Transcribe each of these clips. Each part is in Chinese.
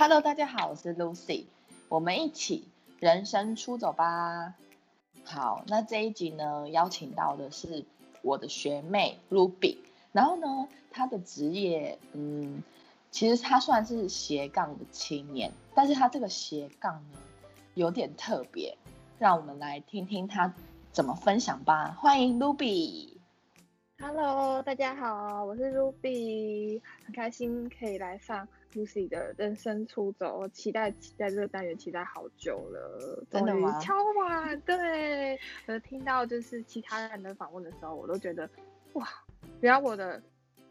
Hello，大家好，我是 Lucy，我们一起人生出走吧。好，那这一集呢，邀请到的是我的学妹 Ruby，然后呢，她的职业，嗯，其实她算是斜杠的青年，但是她这个斜杠呢，有点特别，让我们来听听她怎么分享吧。欢迎 Ruby。Hello，大家好，我是 Ruby，很开心可以来上 Lucy 的人生出走，期待期待这个单元期待好久了，真的吗敲完，对，呃，听到就是其他人的访问的时候，我都觉得哇，原来我的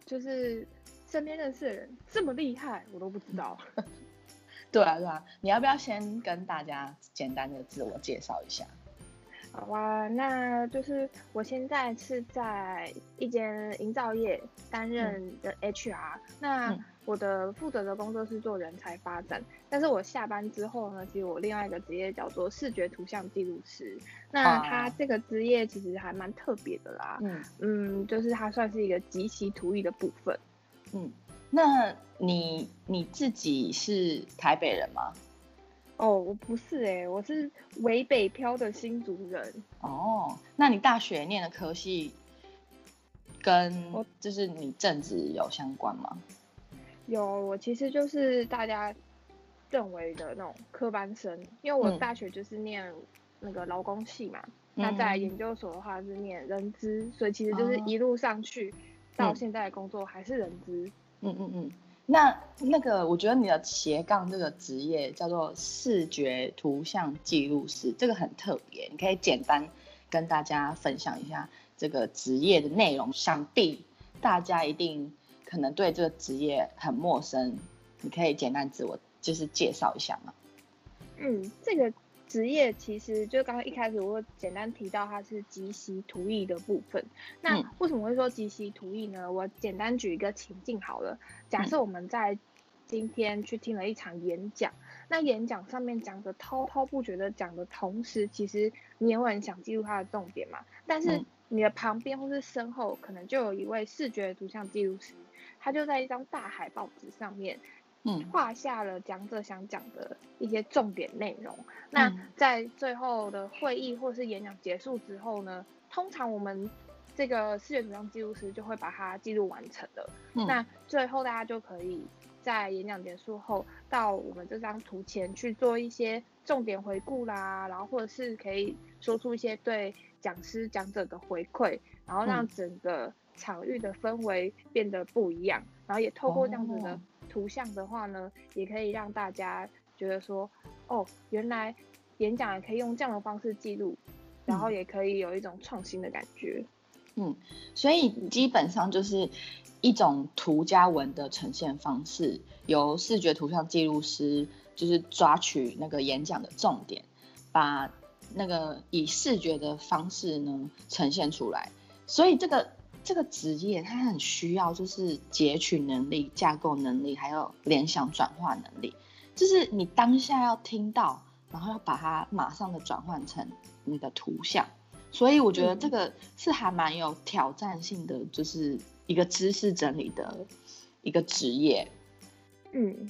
就是身边认识的人这么厉害，我都不知道。对啊，对啊，你要不要先跟大家简单的自我介绍一下？好啊，那就是我现在是在一间营造业担任的 HR，、那嗯我的负责的工作是做人才发展，但是我下班之后呢，其实我另外一个职业叫做视觉图像记录师，那啊它这个职业其实还蛮特别的啦，嗯嗯，就是它算是一个极其图艺的部分。嗯，那你你自己是台北人吗？哦，我不是诶、我是伪北漂的新族人。哦，那你大学念的科系跟我就是你正职有相关吗？有，我其实就是大家认为的那种科班生，因为我嗯大学就是念那个劳工系嘛，那在嗯研究所的话是念人资，所以其实就是哦一路上去到嗯现在的工作还是人资。嗯嗯嗯。那那个，我觉得你的斜杠这个职业叫做视觉图像记录师，这个很特别，你可以简单跟大家分享一下这个职业的内容。想必大家一定可能对这个职业很陌生，你可以简单自我就是介绍一下吗？嗯，这个职业其实就刚刚一开始我简单提到它是即席图艺的部分。那嗯为什么会说即席图艺呢？我简单举一个情境好了，假设我们在今天去听了一场演讲，那演讲上面讲的滔滔不绝的讲的同时，其实你也会很想记录它的重点嘛。但是嗯你的旁边或是身后，可能就有一位视觉图像记录师，他就在一张大海报纸上面嗯画下了讲者想讲的一些重点内容。那嗯在最后的会议或是演讲结束之后呢，通常我们这个视觉图像记录师就会把它记录完成了。嗯那最后大家就可以在演讲结束后，到我们这张图前去做一些重点回顾啦，然后或者是可以说出一些对讲师讲者的回馈，然后让嗯整个场域的氛围变得不一样，然后也透过这样子的哦图像的话呢，也可以让大家觉得说，哦，原来演讲也可以用这样的方式记录，然后嗯也可以有一种创新的感觉。嗯，所以基本上就是一种图加文的呈现方式，由视觉图像记录师就是抓取那个演讲的重点，把那个以视觉的方式呢呈现出来。所以这个这个职业它很需要就是截取能力、架构能力，还有联想转化能力，就是你当下要听到，然后要把它马上的转换成你的图像。所以我觉得这嗯个是还蛮有挑战性的，就是一个知识整理的一个职业。嗯，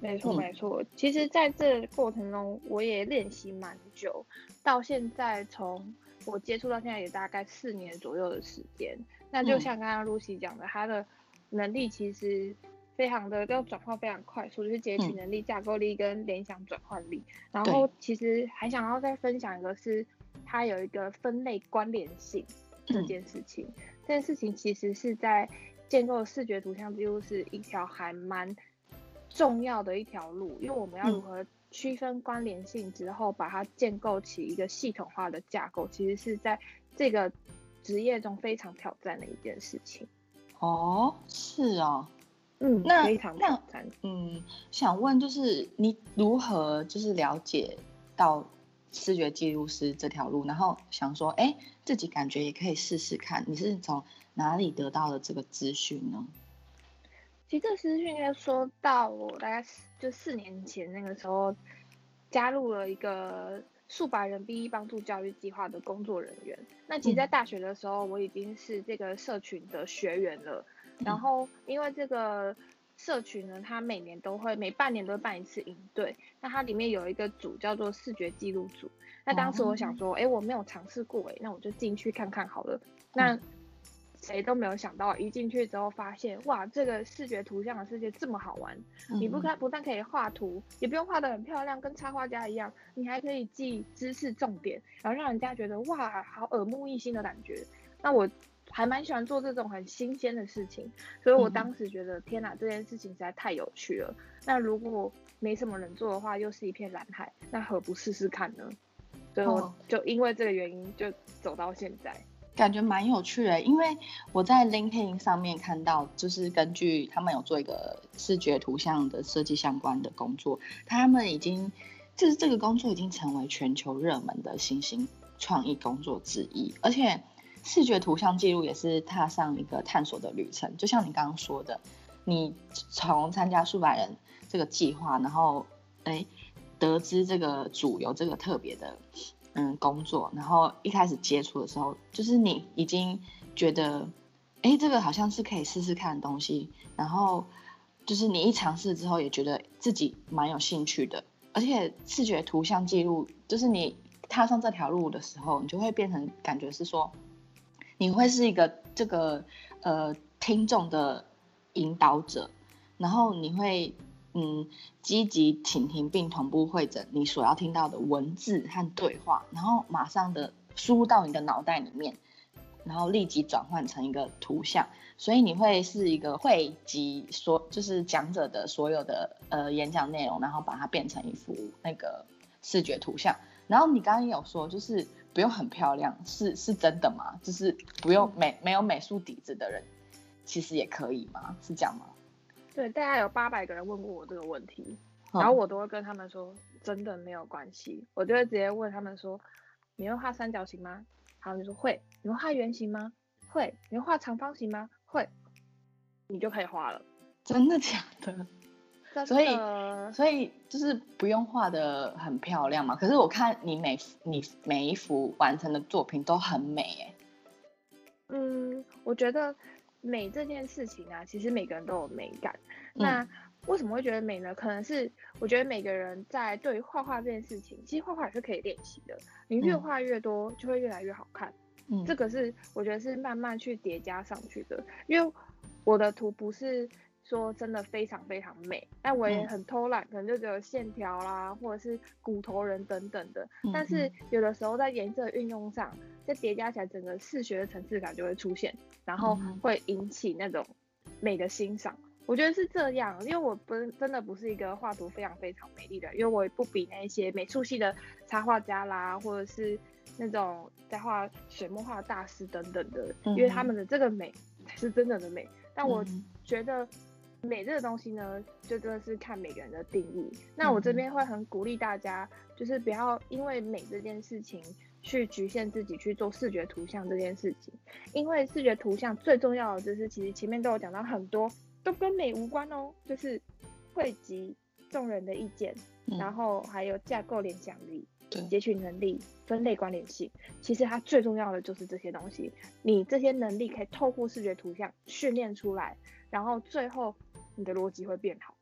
没错嗯没错。其实在这过程中，我也练习蛮久，到现在从我接触到现在也大概四年左右的时间。那就嗯像刚刚 Lucy 讲的，她的能力其实非常的要转换非常快速，就是截取嗯能力、架构力跟联想转换力。然后其实还想要再分享一个是，它有一个分类关联性这嗯件事情。这件事情其实是在建构视觉图像记录是一条还蛮重要的一条路，因为我们要嗯如何区分关联性之后，把它建构起一个系统化的架构，其实是在这个职业中非常挑战的一件事情。哦，是哦，嗯，那非常挑战。嗯，想问就是你如何就是了解到视觉记录师这条路，然后想说，哎，自己感觉也可以试试看，你是从哪里得到的这个资讯呢？其实这资讯应该说到我大概四就四年前那个时候，加入了一个数百人 B E 帮助教育计划的工作人员。那其实，在嗯大学的时候，我已经是这个社群的学员了。然嗯后，因为这个社群呢，它每年都会每半年都会办一次营队，那它里面有一个组叫做视觉记录组。那当时我想说，哎，我没有尝试过，哎，那我就进去看看好了。那谁都没有想到，一进去之后发现，哇，这个视觉图像的世界这么好玩！你不看不但可以画图，也不用画的很漂亮，跟插画家一样，你还可以记知识重点，然后让人家觉得哇，好耳目一新的感觉。那我还蛮喜欢做这种很新鲜的事情，所以我当时觉得，天哪，这件事情实在太有趣了。那如果没什么人做的话，又是一片蓝海，那何不试试看呢？所以我就因为这个原因，就走到现在。感觉蛮有趣的，因为我在 LinkedIn 上面看到，就是根据他们有做一个视觉图像的设计相关的工作，他们已经就是这个工作已经成为全球热门的新兴创意工作之一，而且视觉图像记录也是踏上一个探索的旅程。就像你刚刚说的，你从参加数百人这个计划，然后哎得知这个组有这个特别的。嗯，工作，然后一开始接触的时候，就是你已经觉得，哎，这个好像是可以试试看的东西，然后就是你一尝试之后，也觉得自己蛮有兴趣的，而且视觉图像记录，就是你踏上这条路的时候，你就会变成感觉是说，你会是一个这个呃听众的引导者，然后你会。嗯，积极倾听并同步会诊你所要听到的文字和对话，然后马上的输入到你的脑袋里面，然后立即转换成一个图像，所以你会是一个汇集所就是讲者的所有的呃演讲内容，然后把它变成一幅那个视觉图像。然后你刚刚有说就是不用很漂亮，是是真的吗？就是不用美没有美术底子的人，其实也可以吗？是这样吗？对，大概有八百个人问过我这个问题，然后我都会跟他们说，真的没有关系。我就会直接问他们说，你会画三角形吗？好，你说会。你会画圆形吗？会。你会画长方形吗？会。你就可以画了。真的假的？所以所以就是不用画的很漂亮嘛。可是我看你每你每一幅完成的作品都很美哎。嗯，我觉得。美这件事情啊，其实每个人都有美感。那为什么会觉得美呢？可能是我觉得每个人在对于画画这件事情，其实画画也是可以练习的。你越画越多，就会越来越好看。嗯，这个是我觉得是慢慢去叠加上去的。因为我的图不是。说真的非常非常美，但我也很偷懒，可能就只有线条啦，或者是骨头人等等的。但是有的时候在颜色运用上，在叠加起来，整个视觉的层次感就会出现，然后会引起那种美的欣赏。我觉得是这样，因为我不真的不是一个画图非常非常美丽的，因为我也不比那些美术系的插画家啦，或者是那种在画水墨画大师等等的，因为他们的这个美才是真正的美。但我觉得。美这个东西呢，就真的是看每个人的定义。那我这边会很鼓励大家，就是不要因为美这件事情去局限自己去做视觉图像这件事情。因为视觉图像最重要的就是，其实前面都有讲到很多，都跟美无关哦，就是汇集众人的意见，然后还有架构联想力、截取能力、分类关联性。其实它最重要的就是这些东西。你这些能力可以透过视觉图像训练出来，然后最后。你的逻辑会变好，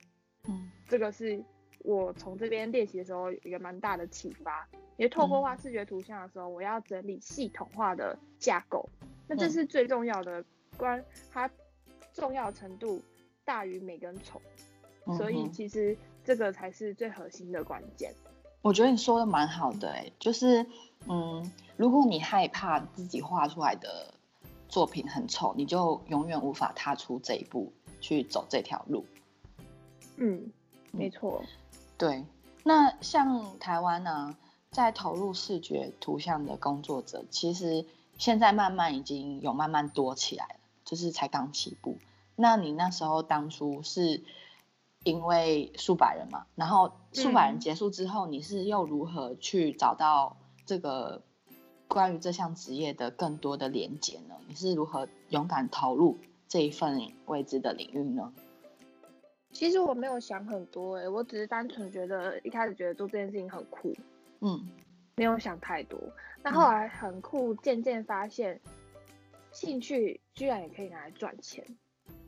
嗯，这个是我从这边练习的时候一个蛮大的启发。因为透过画视觉图像的时候，我要整理系统化的架构，那这是最重要的，关它重要程度大于每根虫，所以其实这个才是最核心的关键。我觉得你说的蛮好的，哎，就是嗯，如果你害怕自己画出来的作品很丑，你就永远无法踏出这一步。去走这条路，嗯，没错，对。那像台湾呢，在投入视觉图像的工作者，其实现在慢慢已经有慢慢多起来了，就是才刚起步。那你那时候当初是因为数百人嘛，然后数百人结束之后，你是又如何去找到这个关于这项职业的更多的连接呢？你是如何勇敢投入？这一份未知的领域呢？其实我没有想很多哎，我只是单纯觉得一开始觉得做这件事情很酷，嗯，没有想太多。那后来很酷，渐渐发现兴趣居然也可以拿来赚钱。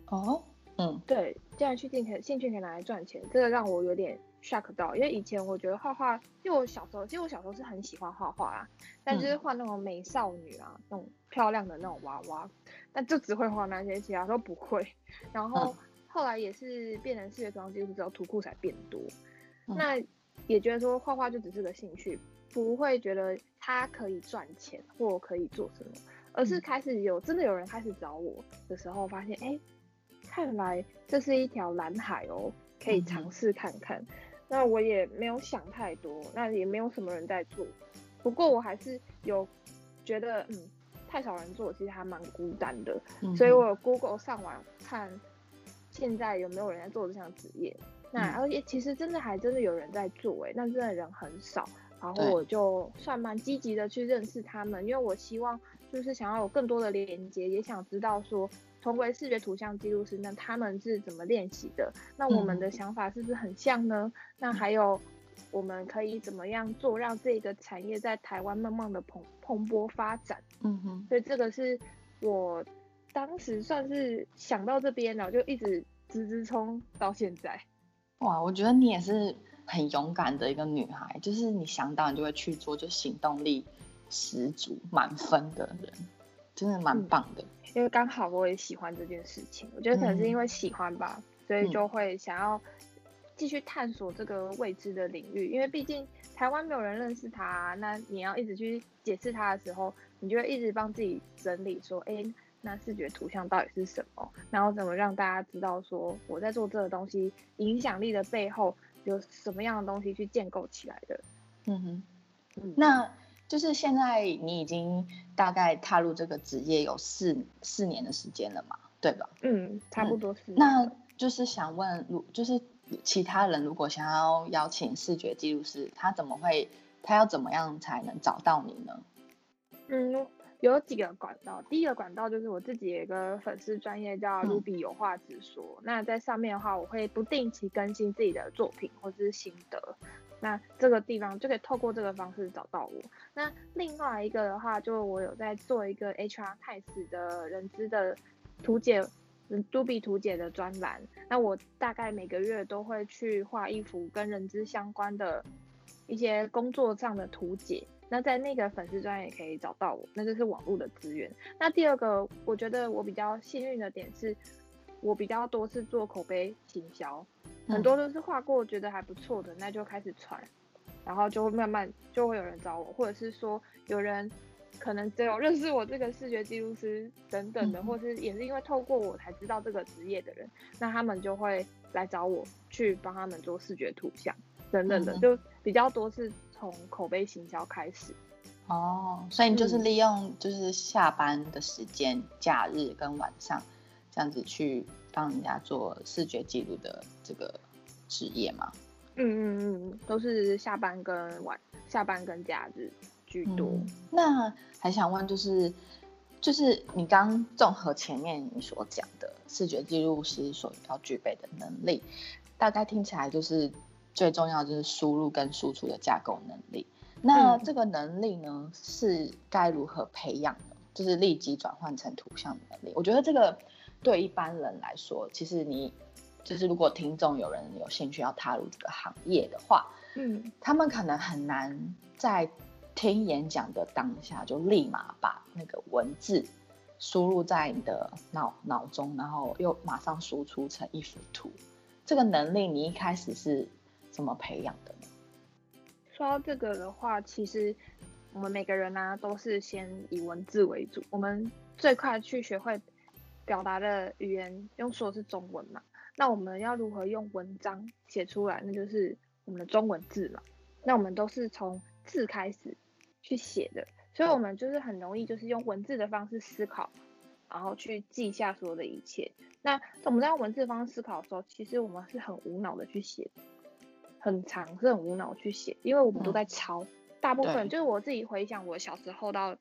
哦，嗯，对，竟然去进可兴趣可以拿来赚钱，这个让我有点 shock 到，因为以前我觉得画画，因为我小时候，其实我小时候是很喜欢画画啊，但就是画那种美少女啊，那种漂亮的那种娃娃，但就只会画那些，其他都不会。然后后来也是变成视觉图像技术之后，图库才变多，那也觉得说画画就只是个兴趣，不会觉得它可以赚钱或可以做什么，而是开始有真的有人开始找我的时候，发现哎。看来这是一条蓝海哦，可以尝试看看。那我也没有想太多，那也没有什么人在做。不过我还是有觉得，嗯，太少人做，其实还蛮孤单的。所以我有 Google 上网看，现在有没有人在做这项职业。那而且其实真的还真的有人在做，哎，但真的人很少。然后我就算蛮积极的去认识他们，因为我希望就是想要有更多的连接，也想知道说。同为视觉图像记录师，那他们是怎么练习的？那我们的想法是不是很像呢？那还有，我们可以怎么样做，让这个产业在台湾慢慢的蓬蓬勃发展？嗯哼，所以这个是我当时算是想到这边，然后就一直直直冲到现在。哇，我觉得你也是很勇敢的一个女孩，就是你想到你就会去做，就行动力十足、满分的人，真的蛮棒的。因为刚好我也喜欢这件事情，我觉得可能是因为喜欢吧，所以就会想要继续探索这个未知的领域。因为毕竟台湾没有人认识他，那你要一直去解释他的时候，你就会一直帮自己整理说，哎，那视觉图像到底是什么？然后怎么让大家知道说我在做这个东西影响力的背后有什么样的东西去建构起来的？嗯哼，嗯，那。就是现在，你已经大概踏入这个职业有四四年的时间了嘛，对吧？嗯，差不多是。那就是想问，如就是其他人如果想要邀请视觉记录师，他怎么会，他要怎么样才能找到你呢？嗯，有几个管道。第一个管道就是我自己有一个粉丝专业叫 Ruby 有话直说，那在上面的话，我会不定期更新自己的作品或者是心得。那这个地方就可以透过这个方式找到我。那另外一个的话，就我有在做一个 HR 泰斯的人资的图解，嗯，Dubi 图解的专栏。那我大概每个月都会去画一幅跟人资相关的一些工作上的图解。那在那个粉丝专也可以找到我，那就是网络的资源。那第二个，我觉得我比较幸运的点是，我比较多是做口碑行销。很多都是画过觉得还不错的，那就开始传，然后就会慢慢就会有人找我，或者是说有人可能只有认识我这个视觉记录师等等的，或是也是因为透过我才知道这个职业的人，那他们就会来找我去帮他们做视觉图像等等的，就比较多是从口碑行销开始。哦，所以你就是利用就是下班的时间、假日跟晚上这样子去。帮人家做视觉记录的这个职业吗？嗯嗯嗯，都是下班跟晚下班跟假日居多。那还想问，就是就是你刚综合前面你所讲的视觉记录师所要具备的能力，大概听起来就是最重要就是输入跟输出的架构能力。那这个能力呢，是该如何培养的？就是立即转换成图像的能力。我觉得这个。对一般人来说，其实你就是如果听众有人有兴趣要踏入这个行业的话，嗯，他们可能很难在听演讲的当下就立马把那个文字输入在你的脑脑中，然后又马上输出成一幅图。这个能力你一开始是怎么培养的呢？说到这个的话，其实我们每个人呢都是先以文字为主，我们最快去学会。表达的语言用说是中文嘛？那我们要如何用文章写出来？那就是我们的中文字嘛。那我们都是从字开始去写的，所以我们就是很容易就是用文字的方式思考，然后去记下所有的一切。那我们在用文字方式思考的时候，其实我们是很无脑的去写，很长是很无脑去写，因为我们都在抄。大部分就是我自己回想我小时候到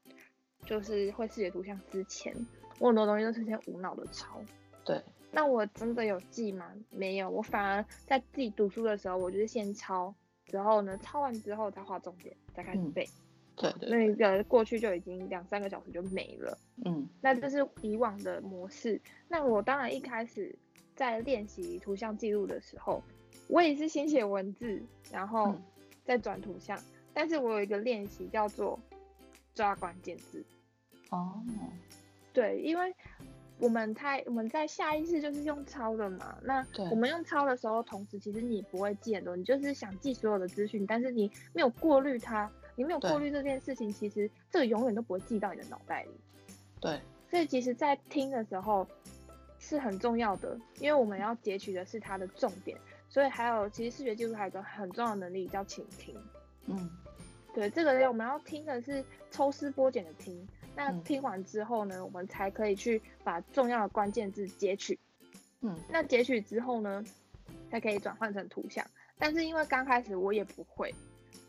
就是会视觉图像之前。我很多东西都是先无脑的抄，对。那我真的有记吗？没有，我反而在自己读书的时候，我就是先抄，然后呢，抄完之后再画重点，再开始背。对对。那个过去就已经两三个小时就没了。嗯。那这是以往的模式。那我当然一开始在练习图像记录的时候，我也是先写文字，然后嗯再转图像。但是我有一个练习叫做抓关键字。哦，对，因为我们太我们在下意识就是用抄的嘛。那我们用抄的时候，同时其实你不会记很多，你就是想记所有的资讯，但是你没有过滤它，你没有过滤这件事情，其实这个永远都不会记到你的脑袋里。对，所以其实，在听的时候是很重要的，因为我们要截取的是它的重点。所以还有，其实视觉技术还有一个很重要的能力叫倾听。嗯对，这个我们要听的是抽丝剥茧的听。那嗯听完之后呢，我们才可以去把重要的关键字截取。嗯那截取之后呢，才可以转换成图像。但是因为刚开始我也不会，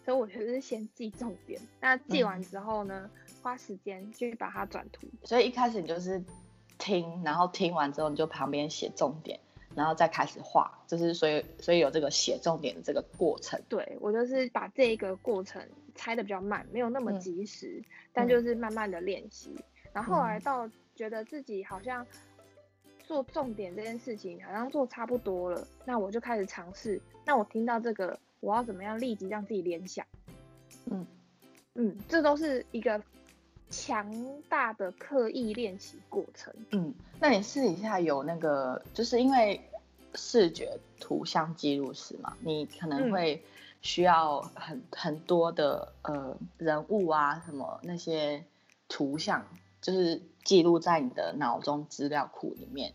所以我就是先记重点。那记完之后呢，花时间去把它转图。所以一开始你就是听，然后听完之后你就旁边写重点，然后再开始画，就是所以所以有这个写重点的这个过程。对我就是把这一个过程拆的比较慢，没有那么嗯及时，但就是慢慢的练习。然后后来嗯到觉得自己好像做重点这件事情好像做差不多了，那我就开始尝试。那我听到这个，我要怎么样立即让自己联想？嗯嗯，这都是一个强大的刻意练习过程。嗯，那你私底下有那个，就是因为视觉图像记录师嘛，你可能嗯会需要很很多的呃人物啊什么那些图像，就是记录在你的脑中资料库里面。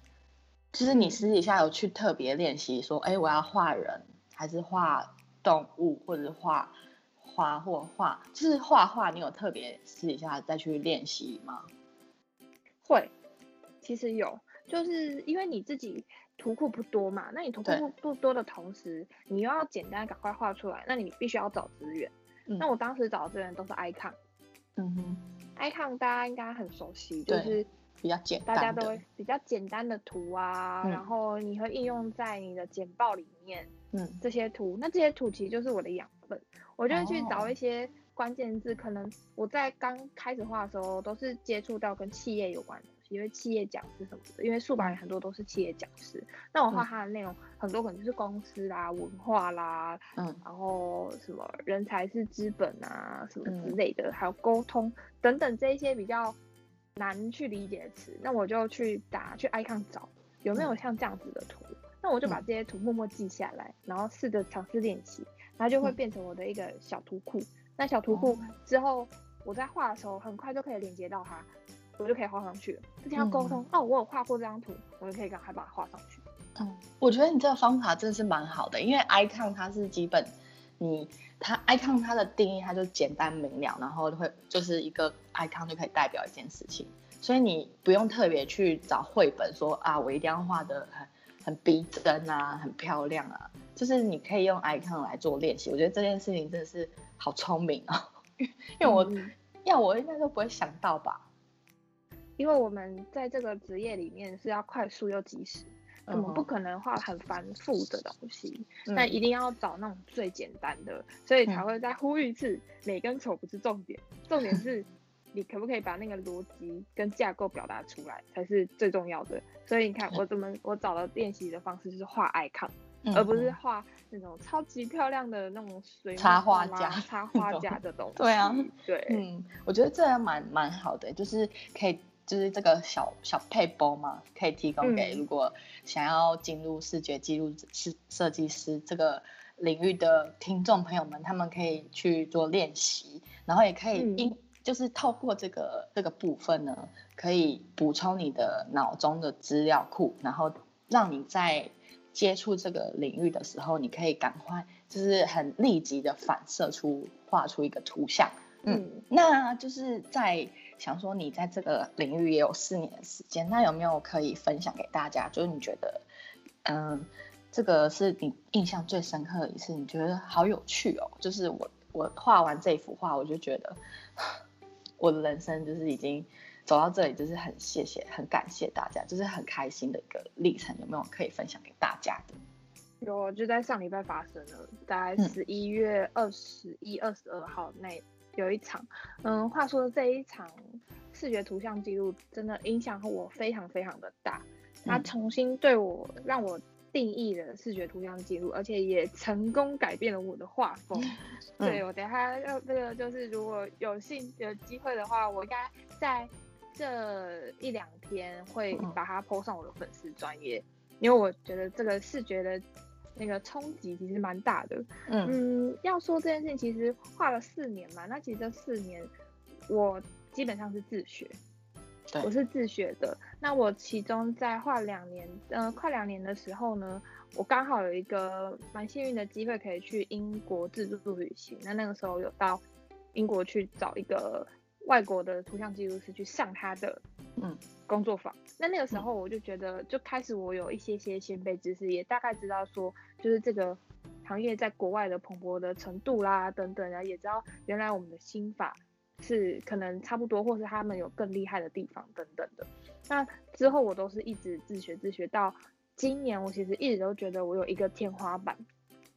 就是你嗯私底下有去特别练习说，哎、我要画人，还是画动物，或者是画花或画，就是画画，你有特别私底下再去练习吗？会，其实有，就是因为你自己图库不多嘛，那你图库不不多的同时，你又要简单赶快画出来，那你必须要找资源。嗯那我当时找的资源都是 icon。嗯哼，icon 大家应该很熟悉，就是比较简大单大，家都会比较简单的图啊，嗯然后你会应用在你的简报里面嗯这些图，那这些图其实就是我的养分，我就会去找哦。一些关键字，可能我在刚开始画的时候都是接触到跟企业有关的东西，因为企业讲师什么的，因为数版很多都是企业讲师，那我画嗯。它的内容很多可能就是公司啦、文化啦，嗯。然后什么人才是资本啊，什么之嗯。类的，还有沟通等等这一些比较难去理解的词，那我就去打去 icon 找有没有像这样子的图，那我就把嗯。这些图默默记下来，然后试着尝试练习，然后就会嗯变成我的一个小图库。那小图库哦之后，我在画的时候很快就可以连接到它，我就可以画上去了。之前要沟通，哦，我有画过这张图，我就可以赶快把它画上去。嗯，我觉得你这个方法真的是蛮好的，因为 icon 它是基本你它 icon 它的定义它就简单明了，然后会就是一个 icon 就可以代表一件事情，所以你不用特别去找绘本说啊，我一定要画的很很逼真啊，很漂亮啊，就是你可以用 icon 来做练习。我觉得这件事情真的是好聪明哦，因为我、嗯要我应该都不会想到吧。因为我们在这个职业里面是要快速又及时，我们不嗯可能画很繁复的东西，嗯那一定要找那种最简单的，所以才会再呼吁一次，美跟丑不是重点，重点是你可不可以把那个逻辑跟架构表达出来才是最重要的。所以你看，我怎么我找的练习的方式就是画 icon，、嗯而不是画那种超级漂亮的那种水插画啦家插画家的东西。对啊，对，嗯，我觉得这样蛮蛮好的，就是可以，就是这个小小配包嘛，可以提供给嗯如果想要进入视觉记录师设计师这个领域的听众朋友们，他们可以去做练习，然后也可以嗯因、就是透过这个这个部分呢，可以补充你的脑中的资料库，然后让你在接触这个领域的时候，你可以赶快就是很立即的反射出画出一个图像。嗯，那就是在想说，你在这个领域也有四年的时间，那有没有可以分享给大家？就是你觉得，嗯，这个是你印象最深刻的一次，你觉得好有趣哦。就是我我画完这幅画，我就觉得我的人生就是已经走到这里，就是很谢谢，很感谢大家，就是很开心的一个历程。有没有可以分享给大家的？有，就在上礼拜发生了，大概嗯十一月二十一、二十二号那有一场。嗯，话说这一场视觉图像记录真的影响我非常非常的大，他重新对我让我定义了视觉图像记录，而且也成功改变了我的画风。对我等下要这个就是如果有幸有机会的话，我应该在这一两天会把它 po 上我的粉丝专业，因为我觉得这个视觉的那个冲击其实蛮大的。嗯，要说这件事情，其实画了四年嘛，那其实这四年我基本上是自学。我是自学的，那我其中在画两年，呃，快两年的时候呢，我刚好有一个蛮幸运的机会，可以去英国自助旅行。那那个时候有到英国去找一个外国的图像记录师去上他的嗯工作坊。那那个时候我就觉得，就开始我有一些些先辈知识，也大概知道说，就是这个行业在国外的蓬勃的程度啦，等等啊，也知道原来我们的心法。是可能差不多，或是他们有更厉害的地方等等的。那之后我都是一直自学自学，到今年我其实一直都觉得我有一个天花板，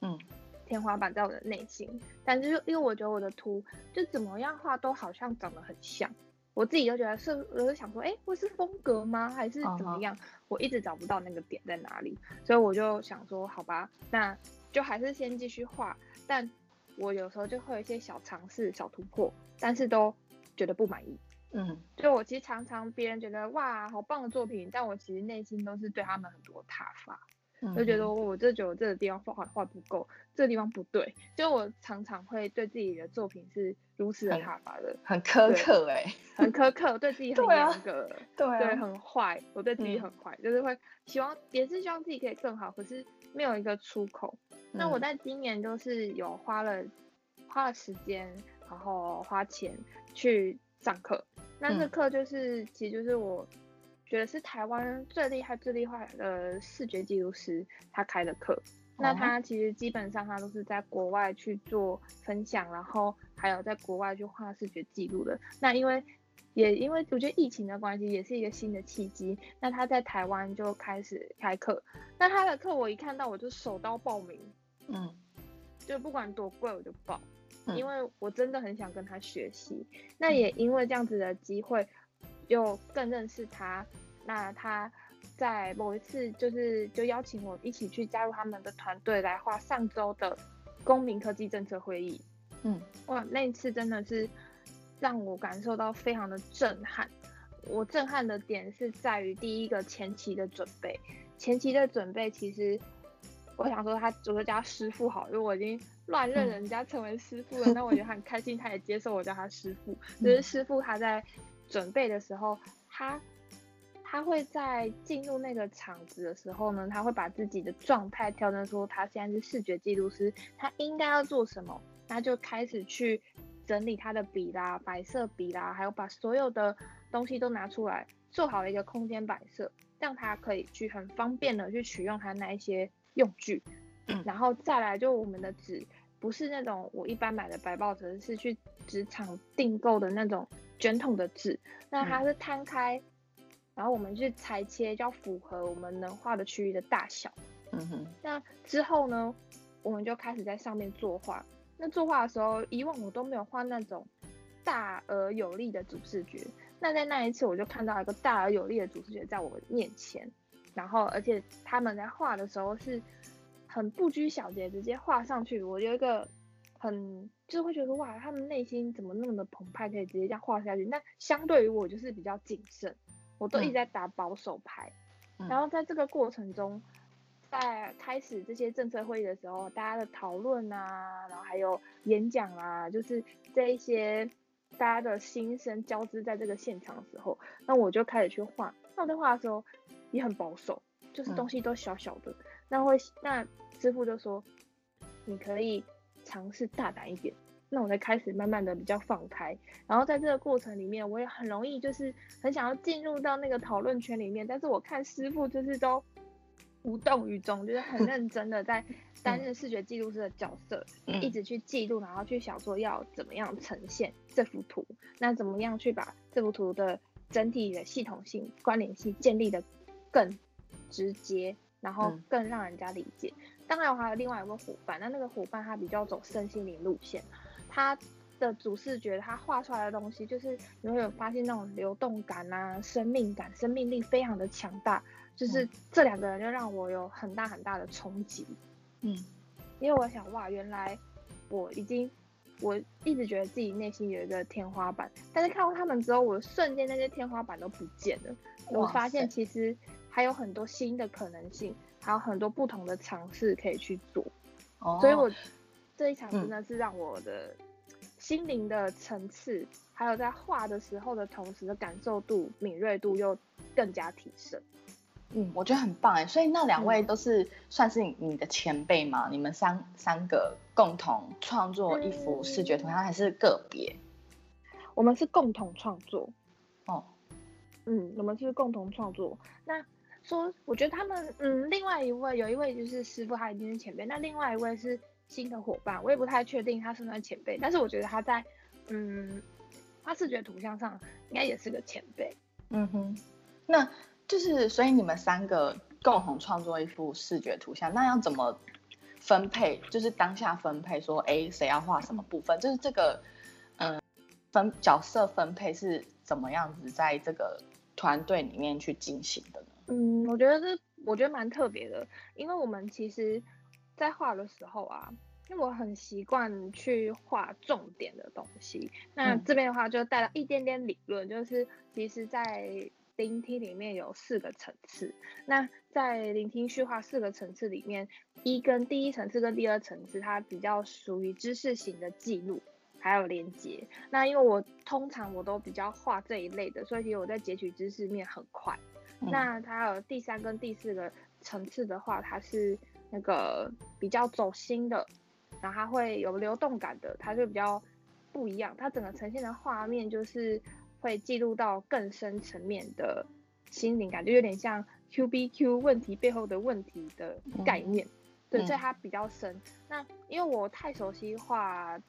嗯，天花板在我的内心。但是因为我觉得我的图就怎么样画都好像长得很像，我自己就觉得是，我就想说，哎，我是风格吗？还是怎么样？我一直找不到那个点在哪里，所以我就想说，好吧，那就还是先继续画，但。我有时候就会有一些小尝试、小突破，但是都觉得不满意。嗯，就我其实常常别人觉得哇，好棒的作品，但我其实内心都是对他们很多挞伐，就觉得我这觉得这个地方画画不够，这个地方不对。就我常常会对自己的作品是如此的挞伐的，很苛刻哎，很苛刻，对自己很 严格，对，对，很坏，我对自己很坏，就是会希望也是希望自己可以更好，可是没有一个出口。那我在今年就是有花了花了时间，然后花钱去上课。那这课就是，其实就是我觉得是台湾最厉害、最厉害的视觉记录师他开的课。那他其实基本上他都是在国外去做分享，然后还有在国外去画视觉记录的。那因为也因为我觉得疫情的关系，也是一个新的契机。那他在台湾就开始开课。那他的课我一看到我就手刀报名。嗯，就不管多贵我就报，因为我真的很想跟他学习。那也因为这样子的机会，又更认识他。那他在某一次就是就邀请我一起去加入他们的团队来画上周的公民科技政策会议。嗯，哇，那一次真的是让我感受到非常的震撼。我震撼的点是在于第一个前期的准备，前期的准备其实。我想说他，我就叫他师傅好，因为我已经乱认人家成为师傅了。那我觉得很开心，他也接受我叫他师傅。就是师傅他在准备的时候，他他会在进入那个场子的时候呢，他会把自己的状态调整出他现在是视觉记录师，他应该要做什么，他就开始去整理他的笔啦、白色笔啦，还有把所有的东西都拿出来，做好了一个空间摆设，让他可以去很方便的去取用他那一些。用具，然后再来就我们的纸，不是那种我一般买的白报纸，是去纸厂订购的那种卷筒的纸。那它是摊开，然后我们去裁切，就要符合我们能画的区域的大小。嗯哼。那之后呢，我们就开始在上面作画。那作画的时候，以往我都没有画那种大而有力的主视觉。那在那一次，我就看到一个大而有力的主视觉在我面前。然后，而且他们在画的时候是很不拘小节，直接画上去。我有一个很就是会觉得哇，他们内心怎么那么的澎湃，可以直接这样画下去。那相对于我就是比较谨慎，我都一直在打保守牌。然后在这个过程中，在开始这些政策会议的时候，大家的讨论啊，然后还有演讲啊，就是这一些大家的心声交织在这个现场的时候，那我就开始去画。那我在画的时候。也很保守，就是东西都小小的。那会，那师傅就说，你可以尝试大胆一点。那我才开始慢慢的比较放开。然后在这个过程里面，我也很容易就是很想要进入到那个讨论圈里面。但是我看师傅就是都无动于衷，就是很认真的在担任视觉记录师的角色，一直去记录，然后去想说要怎么样呈现这幅图，那怎么样去把这幅图的整体的系统性关联性建立的。更直接，然后更让人家理解。当然，我还有另外一个伙伴，那那个伙伴他比较走身心灵路线，他的主视觉，他画出来的东西，就是你会有发现那种流动感啊、生命感、生命力非常的强大。就是这两个人就让我有很大很大的冲击。嗯，因为我想，哇，原来我已经，我一直觉得自己内心有一个天花板，但是看到他们之后，我瞬间那些天花板都不见了。我发现其实还有很多新的可能性，还有很多不同的尝试可以去做。哦，所以我这一场真的是让我的心灵的层次，还有在画的时候的同时的感受度、敏锐度又更加提升。嗯，我觉得很棒哎。所以那两位都是算是你你的前辈吗？你们三三个共同创作一幅视觉图像，还是个别？我们是共同创作。哦，嗯，我们是共同创作。那说，我觉得他们，嗯，另外一位有一位就是师傅，他已经是前辈。那另外一位是新的伙伴，我也不太确定他是不是前辈，但是我觉得他在，嗯，他视觉图像上应该也是个前辈。嗯哼，那。就是，所以你们三个共同创作一幅视觉图像，那要怎么分配？就是当下分配，说，哎，谁要画什么部分？就是这个，嗯，分角色分配是怎么样子，在这个团队里面去进行的呢？嗯，我觉得是，我觉得蛮特别的，因为我们其实，在画的时候啊，因为我很习惯去画重点的东西，那这边的话就带了一点点理论，就是其实，在聆听里面有四个层次，那在聆听叙话四个层次里面，一跟第一层次跟第二层次，它比较属于知识型的记录，还有连接。那因为我通常我都比较画这一类的，所以其实我在截取知识面很快。那它有第三跟第四个层次的话，它是那个比较走心的，然后它会有流动感的，它就比较不一样。它整个呈现的画面就是。会记录到更深层面的心灵感，就有点像 Q B Q 问题背后的问题的概念，对，所以它比较深。那因为我太熟悉画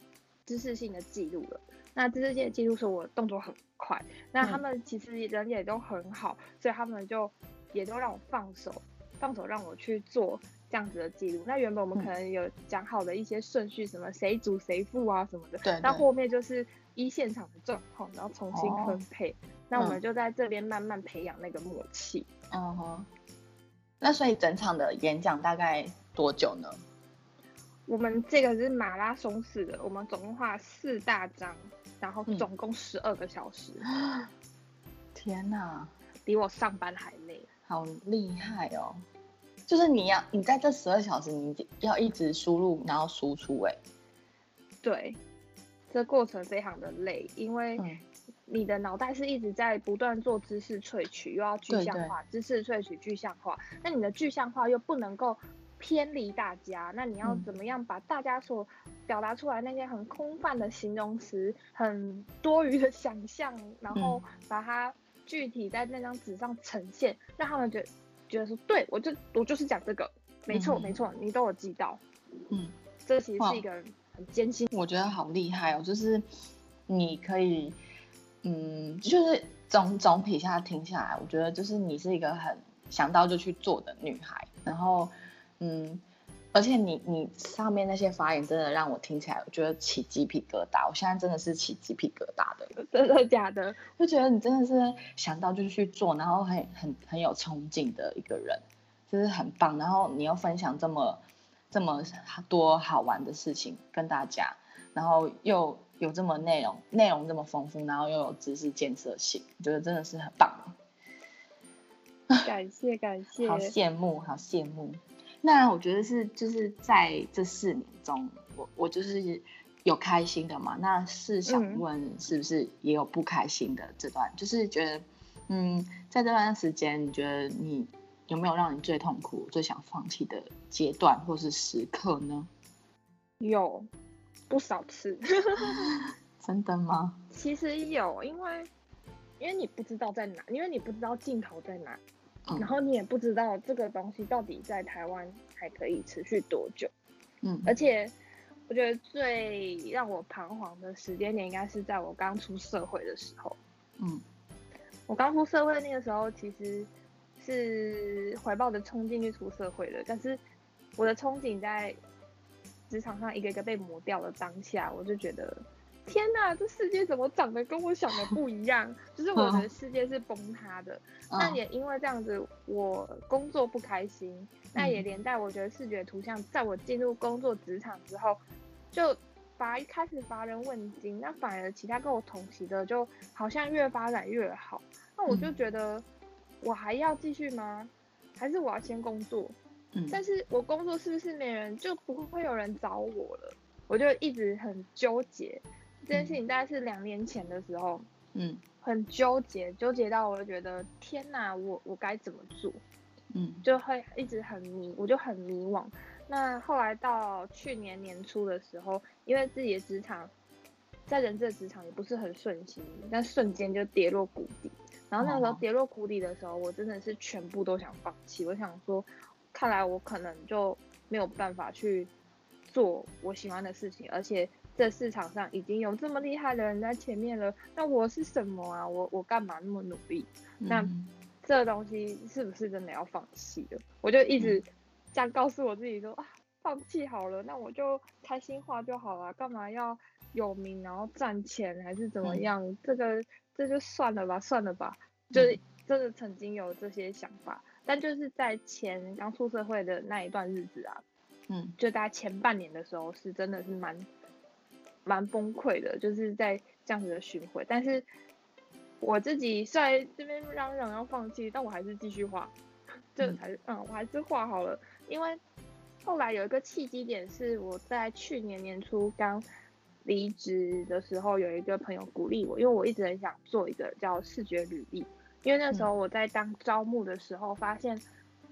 知识性的记录了，那知识性的记录是我动作很快，那他们其实人也都很好，所以他们就也都让我放手，放手让我去做这样子的记录。那原本我们可能有讲好的一些顺序，什么谁主谁副啊什么的，对，那后面就是。一现场的状况，然后重新分配，那我们就在这边慢慢培养那个默契。嗯哼，那所以整场的演讲大概多久呢？我们这个是马拉松式的，我们总共画四大张，然后总共十二个小时。天哪，比我上班还累，好厉害哦！就是你要你在这十二小时，你要一直输入，然后输出，哎，对。这过程非常的累，因为你的脑袋是一直在不断做知识萃取，又要具象化，知识萃取具象化。那你的具象化又不能够偏离大家，那你要怎么样把大家所表达出来那些很空泛的形容词、很多余的想象，然后把它具体在那张纸上呈现，让他们觉觉得说，对我就我就是讲这个，没错没错，你都有记到。嗯，这其实是一个。很艰辛，我觉得好厉害哦！就是你可以，嗯，就是总总体下听下来，我觉得就是你是一个很想到就去做的女孩。然后，嗯，而且你你上面那些发言真的让我听起来，我觉得起鸡皮疙瘩。我现在真的是起鸡皮疙瘩的，真的假的？就觉得你真的是想到就去做，然后很很很有冲劲的一个人，就是很棒。然后你又分享这么。这么多好玩的事情跟大家，然后又有这么内容，内容这么丰富，然后又有知识建设性，我觉得真的是很棒。感 谢感谢，好羡慕，好羡慕。那我觉得是就是在这四年中，我我就是有开心的嘛。那是想问，是不是也有不开心的这段？就是觉得，嗯，在这段时间，你觉得你。有没有让你最痛苦、最想放弃的阶段或是时刻呢？有，不少次。真的吗？其实有，因为因为你不知道在哪，因为你不知道尽头在哪，然后你也不知道这个东西到底在台湾还可以持续多久。嗯，而且我觉得最让我彷徨的时间点，应该是在我刚出社会的时候。嗯，我刚出社会那个时候，其实。是怀抱着冲进去出社会的，但是我的憧憬在职场上一个一个被磨掉的当下，我就觉得天哪，这世界怎么长得跟我想的不一样？就是我的世界是崩塌的。那也因为这样子，我工作不开心，那也连带我觉得视觉图像在我进入工作职场之后，就乏开始乏人问津。那反而其他跟我同期的，就好像越发展越好。那我就觉得，我还要继续吗？还是我要先工作？嗯，但是我工作是不是没人就不会有人找我了？我就一直很纠结。这件事情大概是两年前的时候，嗯，很纠结，纠结到我就觉得天哪，我我该怎么做？嗯，就会一直很迷，我就很迷惘。那后来到去年年初的时候，因为自己的职场，在人资的职场也不是很顺心，但瞬间就跌落谷底。然后那时候跌落谷底的时候，我真的是全部都想放弃。我想说，看来我可能就没有办法去做我喜欢的事情，而且。这市场上已经有这么厉害的人在前面了，那我是什么啊？我我干嘛那么努力？那这东西是不是真的要放弃了？我就一直这样告诉我自己说啊，放弃好了，那我就开心化就好了，干嘛要有名然后赚钱还是怎么样？这个这就算了吧，算了吧。就是真的曾经有这些想法，但就是在前刚出社会的那一段日子啊，嗯，就大概前半年的时候，是真的是蛮。蛮崩溃的，就是在这样子的巡回，但是我自己虽然这边嚷嚷要放弃，但我还是继续画，这才嗯，我还是画好了。因为后来有一个契机点是我在去年年初刚离职的时候，有一个朋友鼓励我，因为我一直很想做一个叫视觉履历，因为那时候我在当招募的时候发现。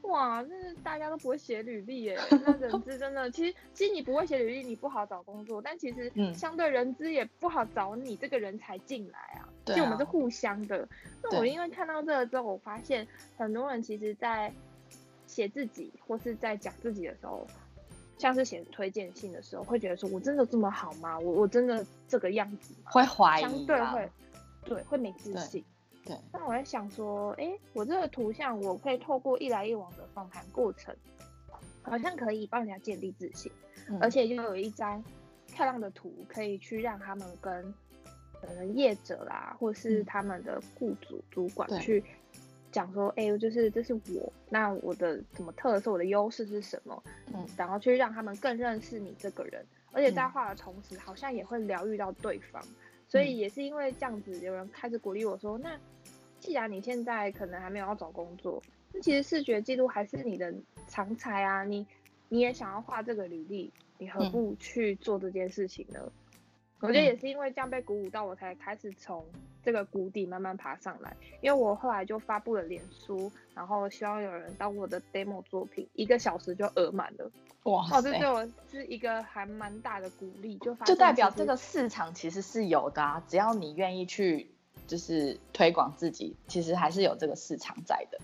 哇，真是大家都不会写履历耶！那人资真的，其实其实你不会写履历，你不好找工作。但其实相对人资也不好找你这个人才进来啊。对就我们是互相的。那我因为看到这个之后，我发现很多人其实，在写自己或是在讲自己的时候，像是写推荐信的时候，会觉得说我真的这么好吗？我我真的这个样子吗？会怀疑，相对会，对，会没自信。对，那我在想说，哎，我这个图像，我可以透过一来一往的访谈过程，好像可以帮人家建立自信，而且又有一张漂亮的图，可以去让他们跟可能业者啦，或是他们的雇主主管去讲说，哎，就是这是我，那我的什么特色，我的优势是什么？嗯，然后去让他们更认识你这个人，而且在画的同时，好像也会疗愈到对方。所以也是因为这样子，有人开始鼓励我说：“那既然你现在可能还没有要找工作，那其实视觉记录还是你的长才啊！你你也想要画这个履历，你何不去做这件事情呢？”我觉得也是因为这样被鼓舞到，我才开始从这个谷底慢慢爬上来。因为我后来就发布了脸书，然后希望有人当我的 demo 作品，一个小时就额满了。哇！哦，这对我是一个还蛮大的鼓励，就就代表这个市场其实是有的啊，只要你愿意去就是推广自己，其实还是有这个市场在的。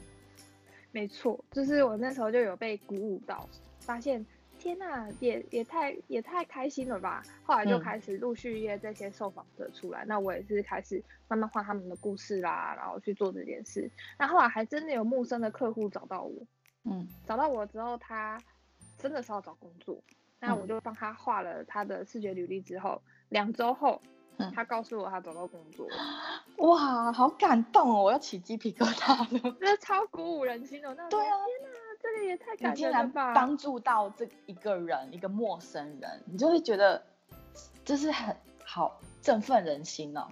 没错，就是我那时候就有被鼓舞到，发现。天呐，也也太也太开心了吧！后来就开始陆续约这些受访者出来，那我也是开始慢慢画他们的故事啦，然后去做这件事。那后来还真的有陌生的客户找到我，嗯，找到我之后，他真的是要找工作，那我就帮他画了他的视觉履历。之后两周后，他告诉我他找到工作，哇，好感动哦！我要起鸡皮疙瘩了，这超鼓舞人心的。那对啊，天哪！这个也太感人了吧！帮助到这一个人，一个陌生人，你就会觉得这是很好振奋人心哦，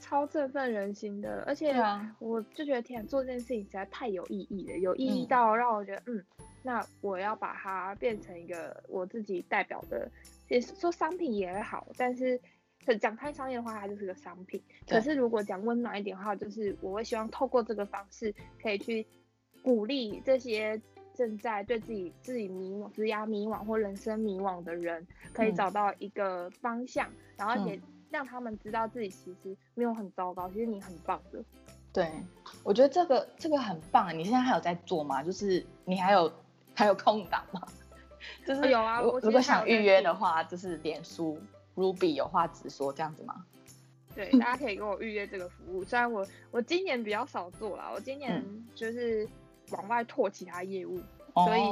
超振奋人心的。而且我就觉得天做这件事情实在太有意义了，有意义到让我觉得，嗯，那我要把它变成一个我自己代表的，也是说商品也好，但是讲太商业的话，它就是个商品。可是如果讲温暖一点的话，就是我会希望透过这个方式可以去。鼓励这些正在对自己自己迷惘、职涯迷惘或人生迷惘的人，可以找到一个方向，然后也让他们知道自己其实没有很糟糕，其实你很棒的。对，我觉得这个这个很棒。你现在还有在做吗？就是你还有还有空档吗？就是有啊。如果想预约的话，就是脸书 Ruby 有话直说这样子吗？对，大家可以跟我预约这个服务。虽然我我今年比较少做了，我今年就是。往外拓其他业务，所以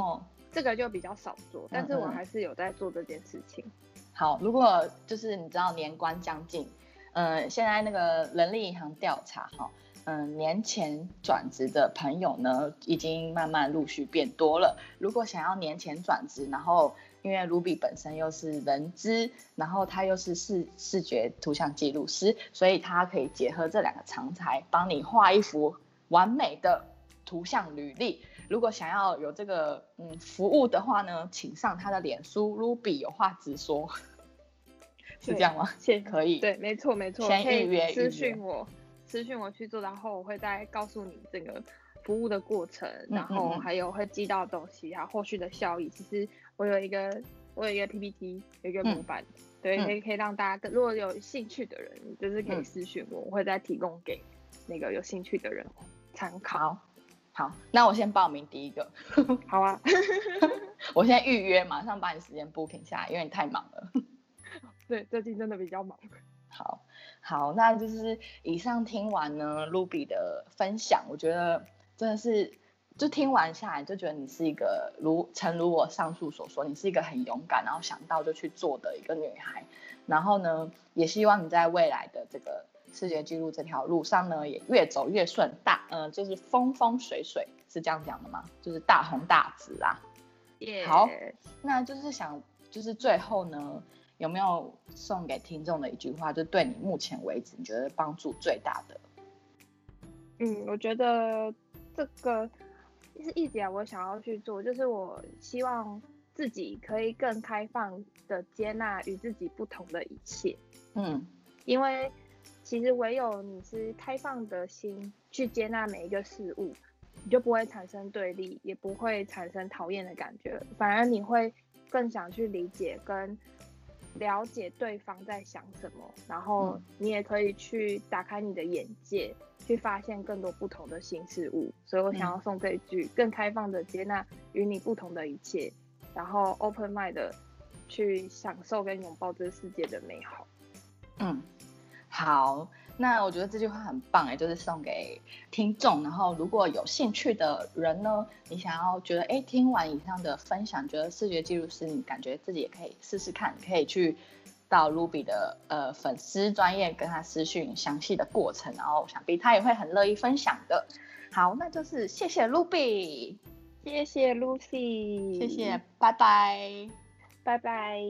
这个就比较少做，但是我还是有在做这件事情。好，如果就是你知道年关将近，嗯，现在那个人力银行调查哈，嗯，年前转职的朋友呢，已经慢慢陆续变多了。如果想要年前转职，然后因为 Ruby 本身又是人资，然后他又是视视觉图像记录师，所以他可以结合这两个长才，帮你画一幅完美的图像履历。如果想要有这个嗯服务的话呢，请上他的脸书 Ruby 有话直说，是这样吗？先可以，对，没错没错，先预约私讯我，私讯我去做，然后我会再告诉你这个服务的过程，然后还有会寄到东西啊，后续的效益。其实我有一个我有一个 PPT，有一个模板，对，可以可以让大家如果有兴趣的人，就是可以私讯我，我会再提供给那个有兴趣的人参考。好，那我先报名第一个。好啊，我现在预约，马上把你时间 booking 下来，因为你太忙了。对，最近真的比较忙。好，好，那就是以上听完呢，Ruby 的分享，我觉得真的是，就听完下来就觉得你是一个如诚如我上述所说，你是一个很勇敢，然后想到就去做的一个女孩。然后呢，也希望你在未来的这个。视觉记录这条路上呢，也越走越顺，大嗯，就是风风水水，是这样讲的吗？就是大红大紫啊。好，那就是想，就是最后呢，有没有送给听众的一句话，就对你目前为止你觉得帮助最大的？嗯，我觉得这个是一直啊，我想要去做，就是我希望自己可以更开放的接纳与自己不同的一切。嗯，因为。其实唯有你是开放的心去接纳每一个事物，你就不会产生对立，也不会产生讨厌的感觉，反而你会更想去理解跟了解对方在想什么，然后你也可以去打开你的眼界，去发现更多不同的新事物。所以我想要送这一句：更开放的接纳与你不同的一切，然后 open mind 的去享受跟拥抱这世界的美好。嗯。好，那我觉得这句话很棒哎，就是送给听众。然后如果有兴趣的人呢，你想要觉得哎，听完以上的分享，觉得视觉记录师，你感觉自己也可以试试看，可以去到 Ruby 的呃粉丝专业跟他私讯详细的过程，然后想必他也会很乐意分享的。好，那就是谢谢 Ruby，谢谢 Lucy，谢谢，拜拜，拜拜。